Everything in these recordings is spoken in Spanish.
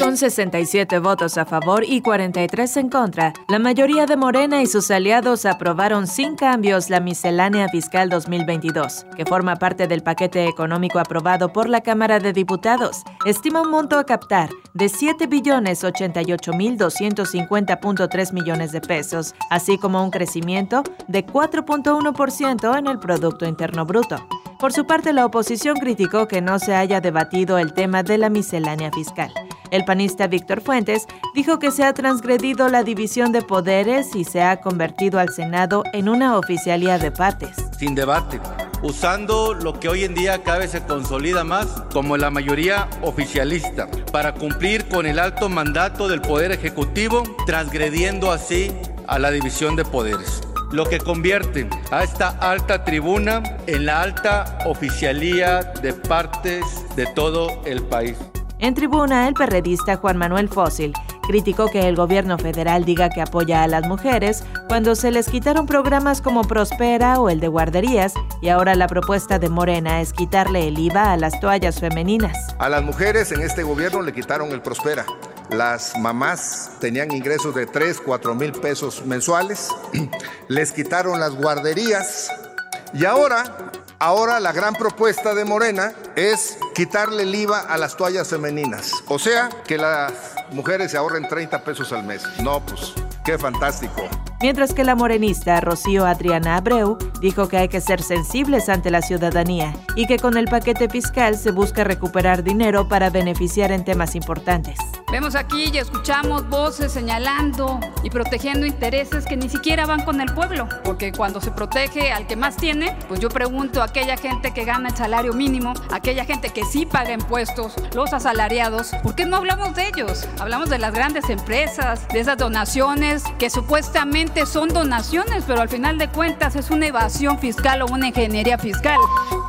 Con 67 votos a favor y 43 en contra, la mayoría de Morena y sus aliados aprobaron sin cambios la miscelánea fiscal 2022, que forma parte del paquete económico aprobado por la Cámara de Diputados. Estima un monto a captar de 7 billones 88 mil 250.3 millones de pesos, así como un crecimiento de 4.1% en el Producto Interno Bruto. Por su parte, la oposición criticó que no se haya debatido el tema de la miscelánea fiscal. El panista Víctor Fuentes dijo que se ha transgredido la división de poderes y se ha convertido al Senado en una oficialía de partes. Sin debate, usando lo que hoy en día cada vez se consolida más como la mayoría oficialista, para cumplir con el alto mandato del Poder Ejecutivo, transgrediendo así a la división de poderes lo que convierte a esta alta tribuna en la alta oficialía de partes de todo el país. En tribuna, el perredista Juan Manuel Fósil criticó que el gobierno federal diga que apoya a las mujeres cuando se les quitaron programas como Prospera o el de guarderías y ahora la propuesta de Morena es quitarle el IVA a las toallas femeninas. A las mujeres en este gobierno le quitaron el Prospera. Las mamás tenían ingresos de 3, 4 mil pesos mensuales, les quitaron las guarderías y ahora, ahora la gran propuesta de Morena es quitarle el IVA a las toallas femeninas. O sea, que las mujeres se ahorren 30 pesos al mes. No, pues, qué fantástico mientras que la morenista Rocío Adriana Abreu dijo que hay que ser sensibles ante la ciudadanía y que con el paquete fiscal se busca recuperar dinero para beneficiar en temas importantes. Vemos aquí y escuchamos voces señalando y protegiendo intereses que ni siquiera van con el pueblo, porque cuando se protege al que más tiene, pues yo pregunto a aquella gente que gana el salario mínimo, aquella gente que sí paga impuestos, los asalariados, ¿por qué no hablamos de ellos? Hablamos de las grandes empresas, de esas donaciones que supuestamente son donaciones, pero al final de cuentas es una evasión fiscal o una ingeniería fiscal.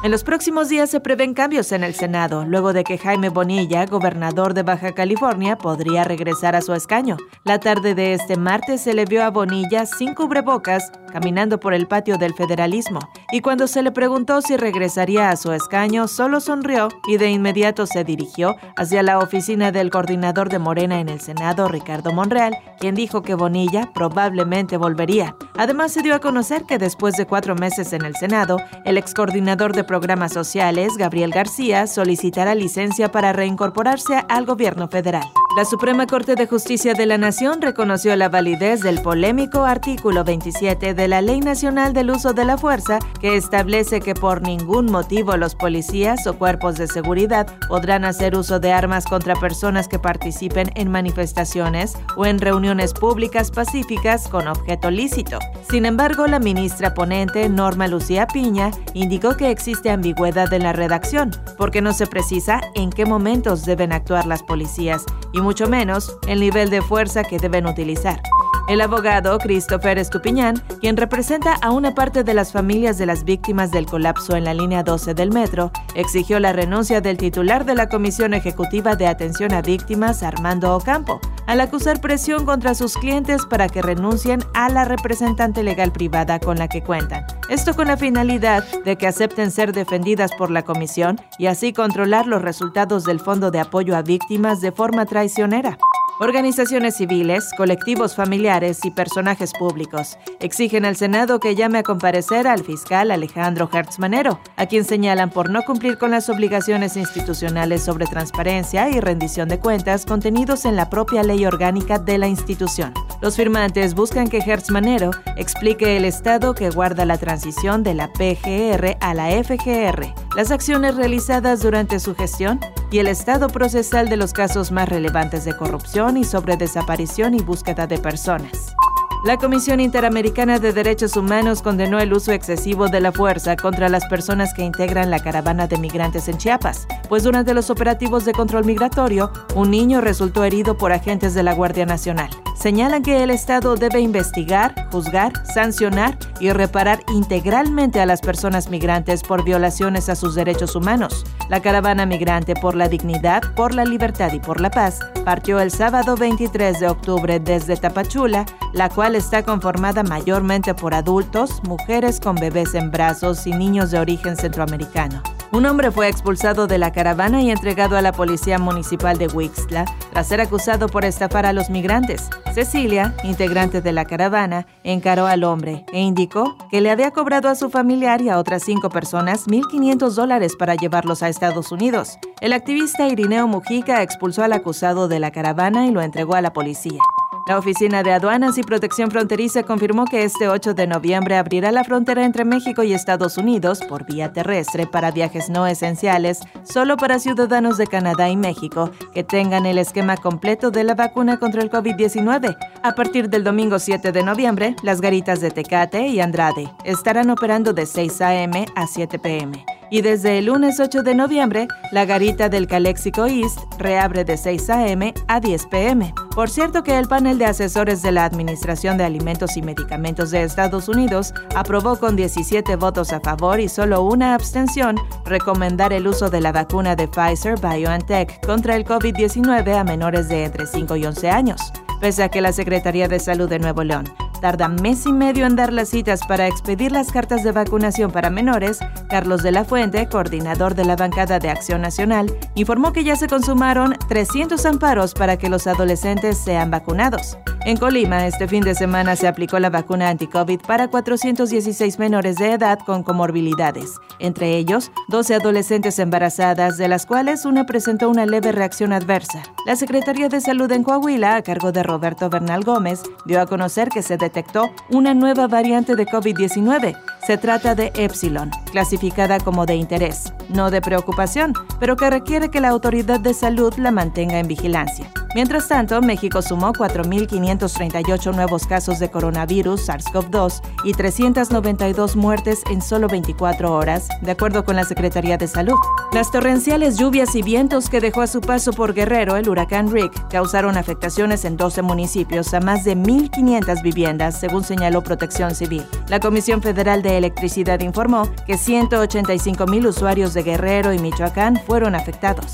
En los próximos días se prevén cambios en el Senado, luego de que Jaime Bonilla, gobernador de Baja California, podría regresar a su escaño. La tarde de este martes se le vio a Bonilla sin cubrebocas caminando por el patio del federalismo, y cuando se le preguntó si regresaría a su escaño, solo sonrió y de inmediato se dirigió hacia la oficina del coordinador de Morena en el Senado, Ricardo Monreal, quien dijo que Bonilla probablemente volvería. Además, se dio a conocer que después de cuatro meses en el Senado, el ex coordinador de programas sociales, Gabriel García, solicitará licencia para reincorporarse al gobierno federal. La Suprema Corte de Justicia de la Nación reconoció la validez del polémico artículo 27 de la Ley Nacional del Uso de la Fuerza, que establece que por ningún motivo los policías o cuerpos de seguridad podrán hacer uso de armas contra personas que participen en manifestaciones o en reuniones públicas pacíficas con objeto lícito. Sin embargo, la ministra ponente Norma Lucía Piña indicó que existe ambigüedad en la redacción, porque no se precisa en qué momentos deben actuar las policías y mucho menos el nivel de fuerza que deben utilizar. El abogado Christopher Estupiñán, quien representa a una parte de las familias de las víctimas del colapso en la línea 12 del metro, exigió la renuncia del titular de la Comisión Ejecutiva de Atención a Víctimas, Armando Ocampo, al acusar presión contra sus clientes para que renuncien a la representante legal privada con la que cuentan. Esto con la finalidad de que acepten ser defendidas por la comisión y así controlar los resultados del Fondo de Apoyo a Víctimas de forma traicionera. Organizaciones civiles, colectivos familiares y personajes públicos exigen al Senado que llame a comparecer al fiscal Alejandro Hertz Manero, a quien señalan por no cumplir con las obligaciones institucionales sobre transparencia y rendición de cuentas contenidos en la propia ley orgánica de la institución. Los firmantes buscan que Hertz Manero explique el estado que guarda la transición de la PGR a la FGR, las acciones realizadas durante su gestión y el estado procesal de los casos más relevantes de corrupción y sobre desaparición y búsqueda de personas. La Comisión Interamericana de Derechos Humanos condenó el uso excesivo de la fuerza contra las personas que integran la caravana de migrantes en Chiapas, pues durante los operativos de control migratorio, un niño resultó herido por agentes de la Guardia Nacional. Señalan que el Estado debe investigar, juzgar, sancionar y reparar integralmente a las personas migrantes por violaciones a sus derechos humanos. La caravana migrante por la dignidad, por la libertad y por la paz partió el sábado 23 de octubre desde Tapachula, la cual está conformada mayormente por adultos, mujeres con bebés en brazos y niños de origen centroamericano. Un hombre fue expulsado de la caravana y entregado a la Policía Municipal de Wixla tras ser acusado por estafar a los migrantes. Cecilia, integrante de la caravana, encaró al hombre e indicó que le había cobrado a su familiar y a otras cinco personas 1.500 dólares para llevarlos a Estados Unidos. El activista Irineo Mujica expulsó al acusado de la caravana y lo entregó a la policía. La Oficina de Aduanas y Protección Fronteriza confirmó que este 8 de noviembre abrirá la frontera entre México y Estados Unidos por vía terrestre para viajes no esenciales, solo para ciudadanos de Canadá y México que tengan el esquema completo de la vacuna contra el COVID-19. A partir del domingo 7 de noviembre, las garitas de Tecate y Andrade estarán operando de 6 a.m. a 7 p.m y desde el lunes 8 de noviembre, la garita del Calexico East reabre de 6 a.m. a 10 p.m. Por cierto que el panel de asesores de la Administración de Alimentos y Medicamentos de Estados Unidos aprobó con 17 votos a favor y solo una abstención recomendar el uso de la vacuna de Pfizer BioNTech contra el COVID-19 a menores de entre 5 y 11 años, pese a que la Secretaría de Salud de Nuevo León tarda mes y medio en dar las citas para expedir las cartas de vacunación para menores, Carlos de la Fuente, coordinador de la bancada de Acción Nacional, informó que ya se consumaron 300 amparos para que los adolescentes sean vacunados. En Colima, este fin de semana se aplicó la vacuna anti-COVID para 416 menores de edad con comorbilidades, entre ellos 12 adolescentes embarazadas, de las cuales una presentó una leve reacción adversa. La Secretaría de Salud en Coahuila, a cargo de Roberto Bernal Gómez, dio a conocer que se detectó una nueva variante de COVID-19. Se trata de Epsilon, clasificada como de interés, no de preocupación, pero que requiere que la autoridad de salud la mantenga en vigilancia. Mientras tanto, México sumó 4.538 nuevos casos de coronavirus SARS-CoV-2 y 392 muertes en solo 24 horas, de acuerdo con la Secretaría de Salud. Las torrenciales lluvias y vientos que dejó a su paso por Guerrero el huracán Rick causaron afectaciones en 12 municipios a más de 1.500 viviendas, según señaló Protección Civil. La Comisión Federal de Electricidad informó que 185.000 usuarios de Guerrero y Michoacán fueron afectados.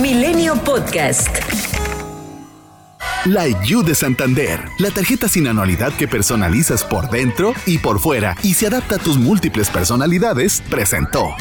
Milenio Podcast. La IU de Santander, la tarjeta sin anualidad que personalizas por dentro y por fuera y se adapta a tus múltiples personalidades, presentó.